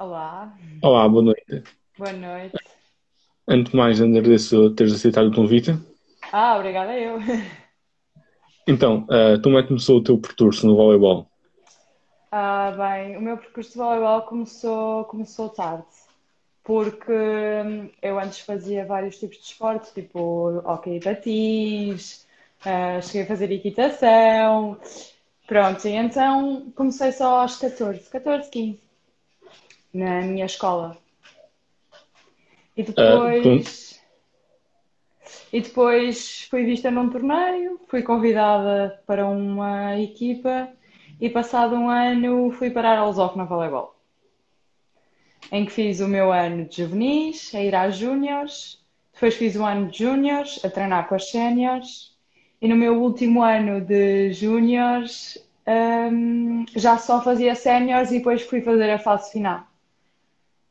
Olá, Olá, boa noite. boa noite. Antes de mais, agradeço teres aceitado o convite. Ah, obrigada eu. Então, eh, como é que começou o teu percurso no voleibol? Ah, bem, o meu percurso de voleibol começou, começou tarde, porque hum, eu antes fazia vários tipos de esportes, tipo hóquei e patins, ah, cheguei a fazer equitação, pronto, e então comecei só aos 14, 14, 15, na minha escola. E tu- depois. E depois fui vista num torneio, fui convidada para uma equipa e passado um ano fui parar ao Lusófona Voleibol, em que fiz o meu ano de juvenis, a ir às júniores, depois fiz o ano de júniores, a treinar com as séniores e no meu último ano de júniores, hum, já só fazia séniores e depois fui fazer a fase final.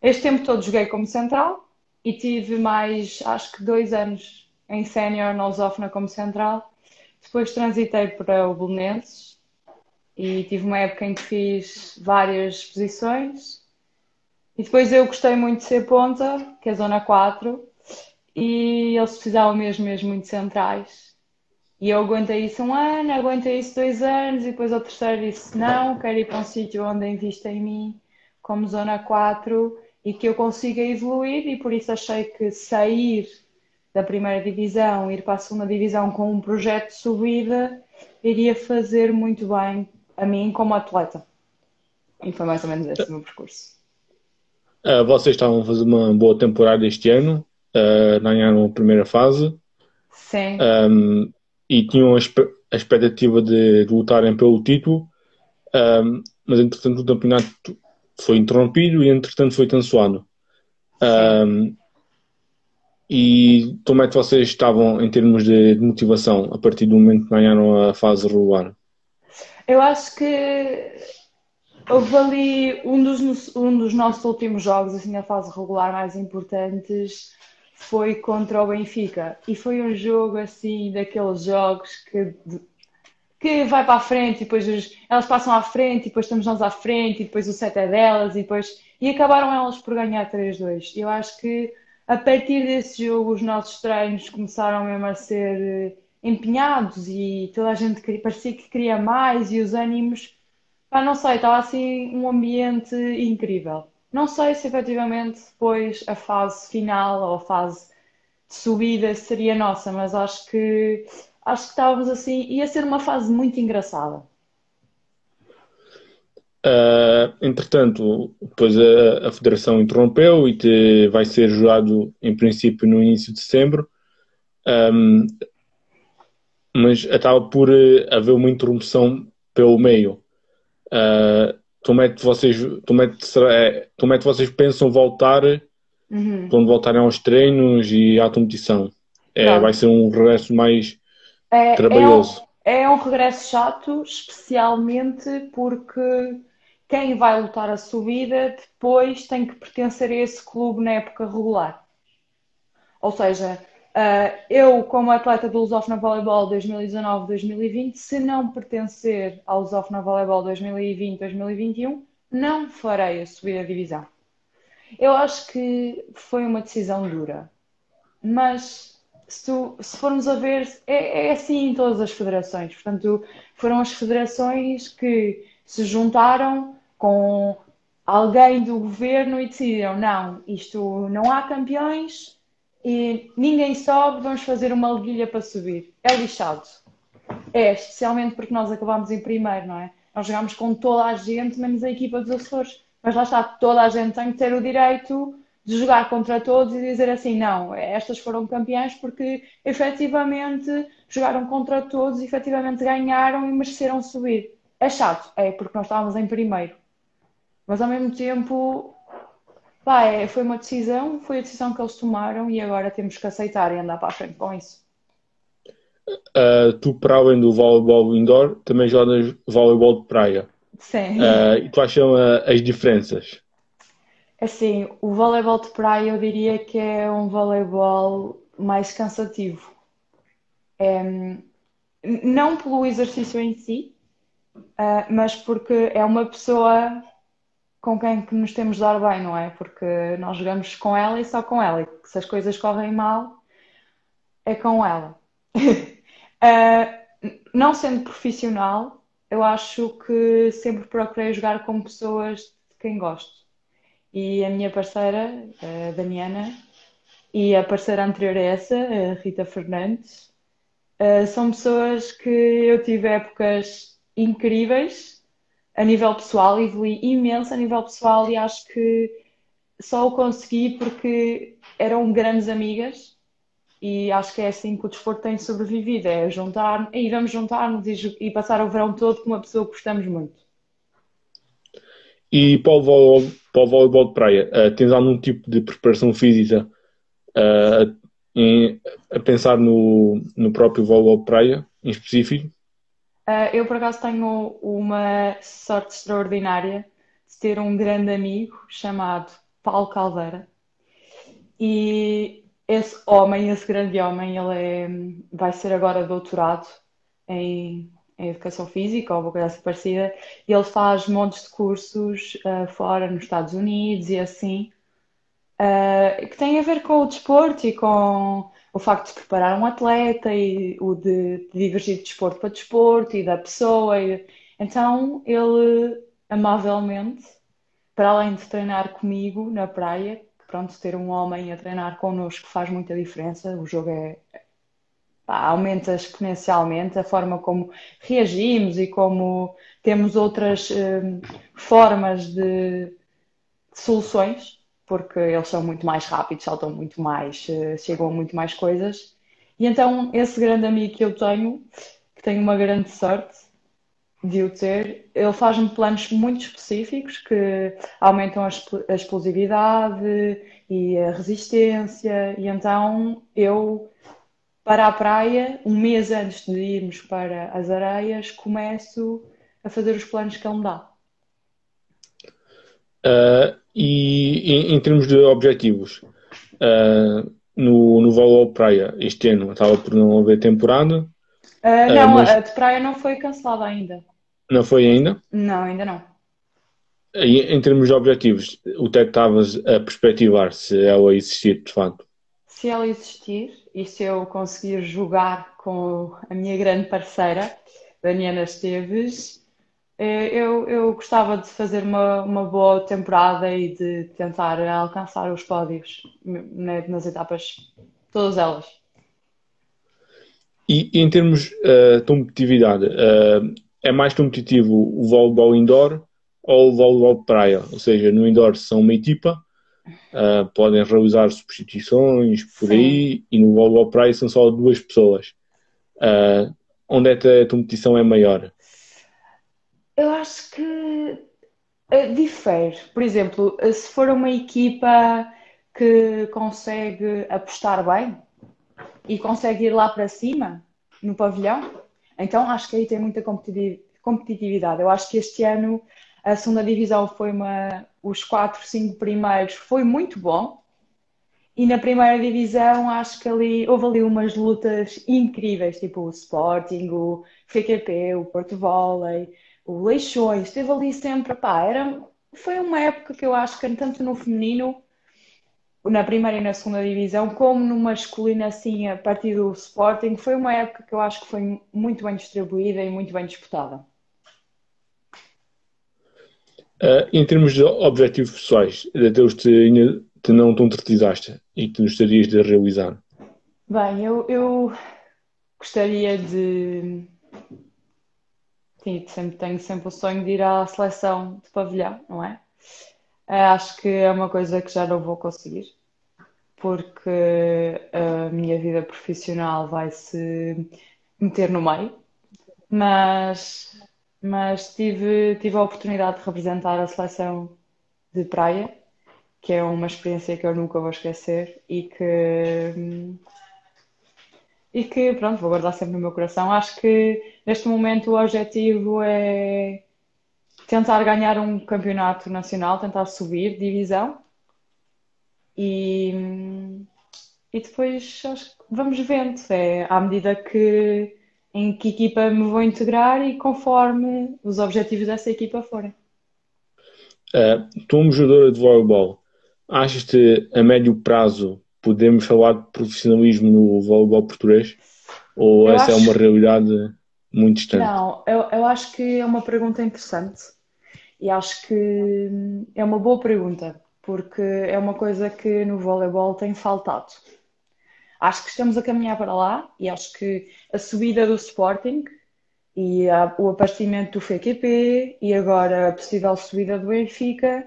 Este tempo todo joguei como central e tive mais, acho que dois anos em sénior na Lusófona como central. Depois transitei para o Belenenses e tive uma época em que fiz várias posições. E depois eu gostei muito de ser ponta, que é a zona 4, e eles precisavam mesmo, mesmo muito centrais. E eu aguentei isso um ano, aguentei isso dois anos, e depois ao terceiro disse não, quero ir para um sítio onde invista em mim, como zona 4, e que eu consiga evoluir, e por isso achei que sair da primeira divisão, ir para a segunda divisão com um projeto de subida, iria fazer muito bem a mim como atleta. E foi mais ou menos esse o meu percurso. Eh, vocês estavam a fazer uma boa temporada este ano, eh, ganharam a primeira fase, Sim, ehm, e tinham a, expectativa de, lutarem pelo título, ehm, mas entretanto o campeonato foi interrompido e entretanto foi cancelado. Ehm, e como é que vocês estavam em termos de, de motivação a partir do momento que ganharam a fase regular? Eu acho que houve ali um dos, um dos nossos últimos jogos, assim, na fase regular mais importantes, foi contra o Benfica. E foi um jogo, assim, daqueles jogos que, que vai para a frente, e depois os- elas passam à frente, e depois estamos nós à frente, e depois o set é delas, e depois... E acabaram elas por ganhar 3-2. Eu acho que a partir desse jogo os nossos treinos começaram mesmo a ser eh, empenhados e toda a gente queria- parecia que queria mais e os ânimos Pá, não sei, estava assim um ambiente incrível. Não sei se efetivamente depois a fase final ou a fase de subida seria nossa, mas acho que acho que estávamos assim, ia ser uma fase muito engraçada. Uh, entretanto, depois a, a Federação interrompeu e te- vai ser jogado em princípio no início de setembro, Um, mas acaba por eh, haver uma interrupção pelo meio. Uh, como é que vocês, como é que será, é, como é que vocês pensam voltar Uhum. quando voltarem aos treinos e à competição? É, vai ser um regresso mais É, é um, trabalhoso. é um regresso chato, especialmente porque quem vai lutar a subida depois tem que pertencer a esse clube na época regular. Ou seja, ah, eu, como atleta do Lusófona Voleibol 2019-2020, se não pertencer ao Lusófona Voleibol 2020-2021, não farei a subida de divisão. Eu acho que foi uma decisão dura, mas se, se formos a ver, é, é assim em todas as federações. Portanto, foram as federações que se juntaram com alguém do governo e decidiram: não, isto não há campeões e ninguém sobe, vamos fazer uma liguilha para subir. É lixado. É, especialmente porque nós acabámos em primeiro, não é? Nós jogámos com toda a gente, menos a equipa dos Açores. Mas lá está, toda a gente tem que ter o direito de jogar contra todos e dizer assim, não, estas foram campeãs porque efetivamente jogaram contra todos, efetivamente ganharam e mereceram subir. É chato, é, porque nós estávamos em primeiro. Mas ao mesmo tempo, pá, é, foi uma decisão, foi a decisão que eles tomaram e agora temos que aceitar e andar para a frente com isso. Uh, tu, para além do voleibol indoor, também jogas voleibol de praia. Sim. Uh, e quais são uh, as diferenças? Assim, o voleibol de praia eu diria que é um voleibol mais cansativo. É, não pelo exercício em si, ah, mas porque é uma pessoa com quem que nos temos de dar bem, não é? Porque nós jogamos com ela e só com ela. E se as coisas correm mal, é com ela. uh, não sendo profissional, eu acho que sempre procurei jogar com pessoas de quem gosto. E a minha parceira, a Damiana, e a parceira anterior a essa, a Rita Fernandes, uh, são pessoas que eu tive épocas incríveis a nível pessoal, evolui imenso a nível pessoal e acho que só o consegui porque eram grandes amigas e acho que é assim que o desporto tem sobrevivido, é juntar e vamos juntar-nos e, e, passar o verão todo com uma pessoa que gostamos muito. E para o voleibol, voleibol de praia, uh, tens algum tipo de preparação física uh, em, a pensar no, no próprio voleibol de praia em específico? Uh, eu, por acaso, tenho uma sorte extraordinária de ter um grande amigo chamado Paulo Caldeira. E esse homem, esse grande homem, ele é, vai ser agora doutorado em, em Educação Física ou alguma coisa assim parecida. E ele faz montes de cursos uh, fora, nos Estados Unidos e assim, uh, que têm a ver com o desporto e com o facto de preparar um atleta e o de, de divergir de desporto para desporto e da pessoa. E... Então ele amavelmente, para além de treinar comigo na praia, pronto, ter um homem a treinar connosco faz muita diferença, o jogo é pá, aumenta exponencialmente a forma como reagimos e como temos outras hum, formas de, de soluções porque eles são muito mais rápidos, saltam muito mais, eh, chegam a muito mais coisas. E então, esse grande amigo que eu tenho, que tenho uma grande sorte de o ter, ele faz-me planos muito específicos que aumentam a explosividade e a resistência. E então, eu, para a praia, um mês antes de irmos para as areias, começo a fazer os planos que ele me dá. Uh, e em, em, termos de objetivos, uh, no, no voleibol praia, este ano estava por não haver temporada. Uh, não, mas... a de praia não foi cancelada ainda. Não foi ainda? Não, ainda não. Em, em termos de objetivos, o que é que estavas a perspectivar se ela existir de facto? Se ela existir e se eu conseguir jogar com a minha grande parceira, Daniela Esteves, é, eu, eu gostava de fazer uma, uma boa temporada e de tentar alcançar os pódios nas etapas, todas elas. E, em termos uh, de competitividade, uh, é mais competitivo o voleibol indoor ou o voleibol praia? Ou seja, no indoor são uma equipa, uh, podem realizar substituições por Sim. aí, e no de praia são só duas pessoas. onde é que a competição é maior? Eu acho que uh, difere. Por exemplo, uh, se for uma equipa que consegue apostar bem e consegue ir lá para cima no pavilhão, então acho que aí tem muita competitividade. Eu acho que este ano a segunda divisão foi uma. Os quatro, cinco primeiros foi muito bom. E na primeira divisão acho que ali houve ali umas lutas incríveis, tipo o Sporting, o FQP, o Porto Volley o Leixões, esteve ali sempre, pá, era, foi uma época que eu acho que tanto no feminino, na primeira e na segunda divisão, como no masculino, assim, a partir do Sporting, foi uma época que eu acho que foi muito bem distribuída e muito bem disputada. Uh, em termos de objetivos pessoais, daqueles que ainda te não concretizaste e que gostarias de realizar? Bem, eu, eu gostaria de Sim, sempre, tenho sempre o sonho de ir à seleção de pavilhão, não é? Eh, acho que é uma coisa que já não vou conseguir, porque a minha vida profissional vai se meter no meio, mas, mas tive, tive a oportunidade de representar a seleção de praia, que é uma experiência que eu nunca vou esquecer e que e que, pronto, vou guardar sempre no meu coração. Acho que neste momento o objetivo é tentar ganhar um campeonato nacional, tentar subir divisão e, e depois acho que vamos vendo, é à medida que em que equipa me vou integrar e conforme os objetivos dessa equipa forem. Uh, tu, uma jogadora de voleibol, achas que a médio prazo podemos falar de profissionalismo no voleibol português? Ou eu essa é acho... é uma realidade muito distante? Não, eu, eu acho que é uma pergunta interessante e acho que é uma boa pergunta, porque é uma coisa que no voleibol tem faltado. Acho que estamos a caminhar para lá e acho que a subida do Sporting e a, o aparecimento do FQP e agora a possível subida do Benfica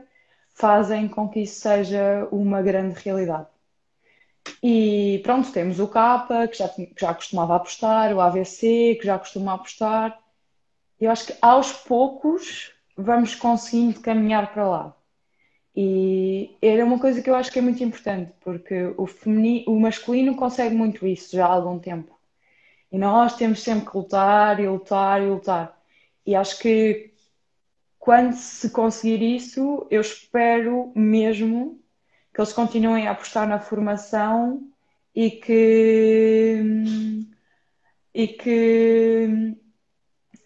fazem com que isso seja uma grande realidade. E pronto, temos o Capa, que já, que já costumava apostar, o AVC, que já costuma apostar. Eu acho que aos poucos vamos conseguindo caminhar para lá. E era uma coisa que eu acho que é muito importante, porque o, feminino, o masculino consegue muito isso já há algum tempo. E nós temos sempre que lutar e lutar e lutar. E acho que quando se conseguir isso, eu espero mesmo que eles continuem a apostar na formação e que e que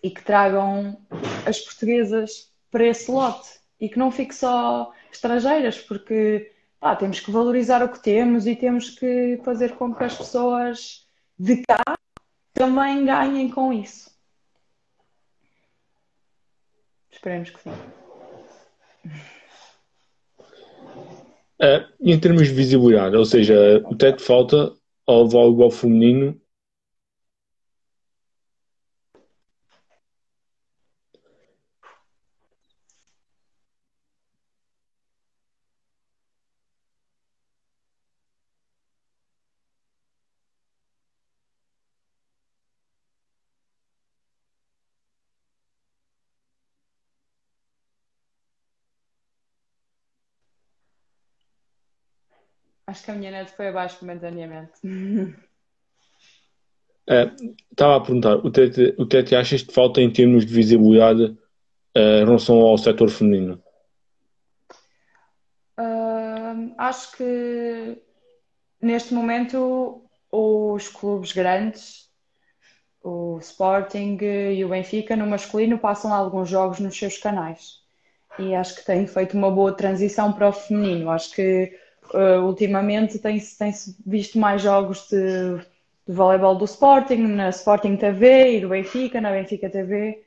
e que tragam as portuguesas para esse lote e que não fique só estrangeiras, porque pá, temos que valorizar o que temos e temos que fazer com que as pessoas de cá também ganhem com isso. Esperemos que sim. Uh, em termos de visibilidade, ou seja, o teto falta ao voleibol feminino Acho que a minha net foi abaixo momentaneamente. É, estava a perguntar, o Tete, o Tete achas que falta em termos de visibilidade uh, em relação ao setor feminino? Uh, acho que neste momento os clubes grandes, o Sporting e o Benfica no masculino passam alguns jogos nos seus canais e acho que têm feito uma boa transição para o feminino. Acho que uh, ultimamente tem-se tem visto mais jogos de, de voleibol do Sporting, na Sporting TV e do Benfica, na Benfica TV.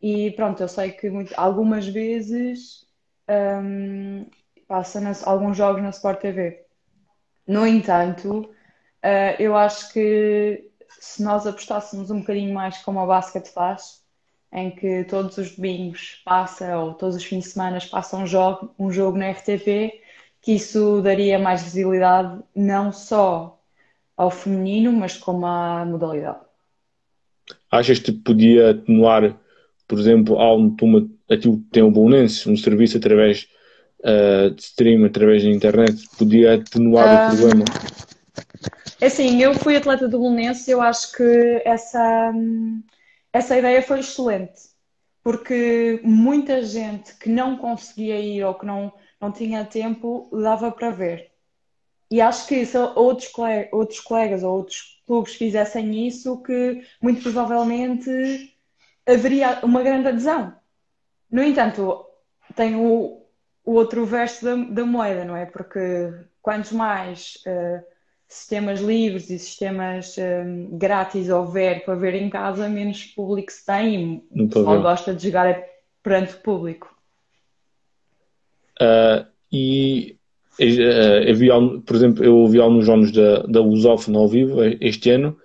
E pronto, eu sei que muito, algumas vezes um, passa nas, alguns jogos na Sport TV. No entanto, uh, eu acho que se nós apostássemos um bocadinho mais como a basket faz, em que todos os domingos passa, ou todos os fins de semana passa um jogo, um jogo na RTP, que isso daria mais visibilidade não só ao feminino, mas como à modalidade. Achas que podia atenuar, por exemplo, algo aquilo que tem o Bolonense, um serviço através uh, de stream, através da internet, podia atenuar um, o problema? É assim, eu fui atleta do Bolonense, eu acho que essa, essa ideia foi excelente, porque muita gente que não conseguia ir ou que não não tinha tempo, dava para ver. E acho que se outros, colegas, outros colegas ou outros clubes fizessem isso, que muito provavelmente haveria uma grande adesão. No entanto, tem o, o outro verso da, da, moeda, não é? Porque quantos mais uh, sistemas livres e sistemas um, grátis houver para ver em casa, menos público se tem e pessoal gosta de jogar perante o público. Uh, e uh, eu vi, por exemplo, eu ouvi alguns jogos da, da Lusófona ao vivo este ano.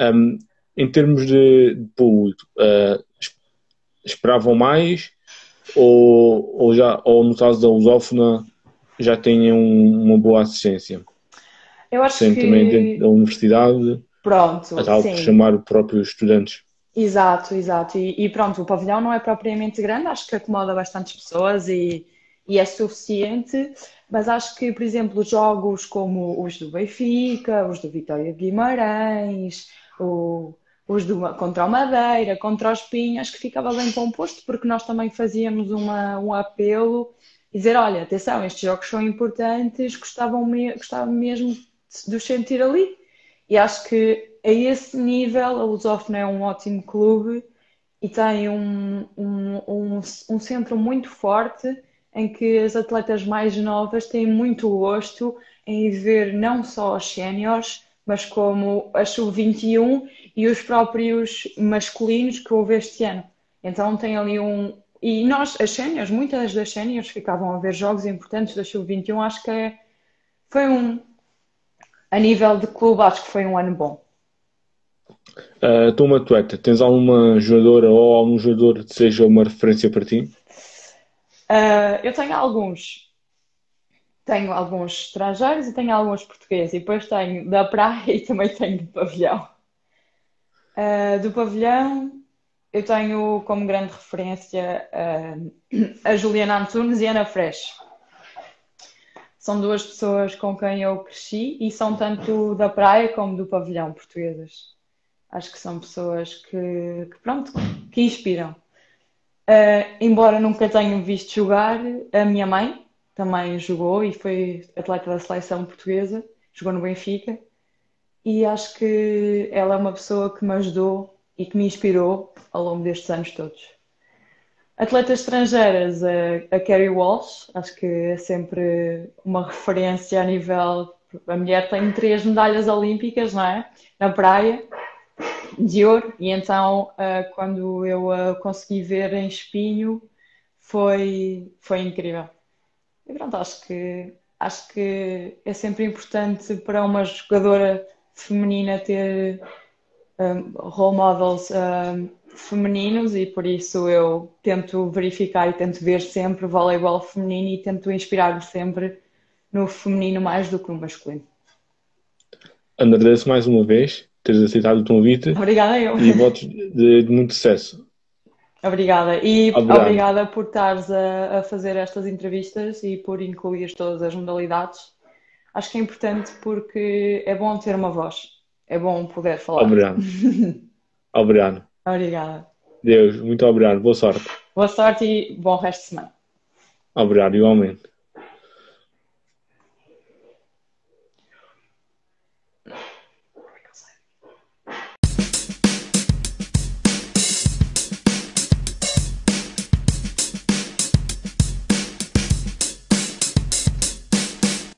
Um, em termos de, de público, uh, esperavam mais ou, ou, já, ou no caso da Lusófona já têm um, uma boa assistência? Eu acho Sempre que... também dentro da universidade. Pronto, acaba por chamar os próprios estudantes. Exato, exato. E, e, pronto, o pavilhão não é propriamente grande, acho que acomoda bastantes pessoas e, e é suficiente, mas acho que, por exemplo, jogos como os do Benfica, os do Vitória de Guimarães, o, os do, contra o Madeira, contra os Pinhas, que ficava bem composto, porque nós também fazíamos uma, um apelo e dizer, olha, atenção, estes jogos são importantes, gostavam me, gostava mesmo de os sentir ali. E acho que a esse nível a Lusófona é um ótimo clube e tem um, um, um, um centro muito forte em que as atletas mais novas têm muito gosto em ver não só os séniores, mas como a sub-21 e os próprios masculinos que houve este ano. Então tem ali um. E nós, as séniores, muitas das séniores ficavam a ver jogos importantes da sub-21, acho que é... foi um. A nível de clube, acho que foi um ano bom. Uh, tu, uma atleta, tens alguma jogadora ou algum jogador que seja uma referência para ti? Uh, eu tenho alguns. Tenho alguns estrangeiros e tenho alguns portugueses. E depois tenho da praia e também tenho do pavilhão. Uh, do pavilhão, eu tenho como grande referência uh, a Juliana Antunes e a Ana Fresh. São duas pessoas com quem eu cresci e são tanto da praia como do pavilhão portuguesas. Acho que são pessoas que, que pronto, que inspiram. Uh, embora nunca tenha visto jogar, a minha mãe também jogou e foi atleta da seleção portuguesa, jogou no Benfica, e acho que ela é uma pessoa que me ajudou e que me inspirou ao longo destes anos todos. Atletas estrangeiras, a, a Carrie Walsh, acho que é sempre uma referência a nível. A mulher tem três medalhas olímpicas, não é? Na praia, de ouro, e então uh, quando eu uh, consegui ver em espinho foi, foi incrível. E pronto, acho que, acho que é sempre importante para uma jogadora feminina ter um, role models um, femininos e por isso eu tento verificar e tento ver sempre voleibol feminino e tento inspirar sempre no feminino mais do que no masculino. Agradeço mais uma vez teres aceitado o convite. Obrigada eu. E votos de, de muito sucesso. Obrigada. E Obrigado. obrigada por estares a, a, fazer estas entrevistas e por incluir todas as modalidades. Acho que é importante porque é bom ter uma voz. É bom poder falar. Obrigado. obrigado. Obrigada. Deus, muito obrigado. Boa sorte. Boa sorte e bom resto de semana. Obrigado, igualmente.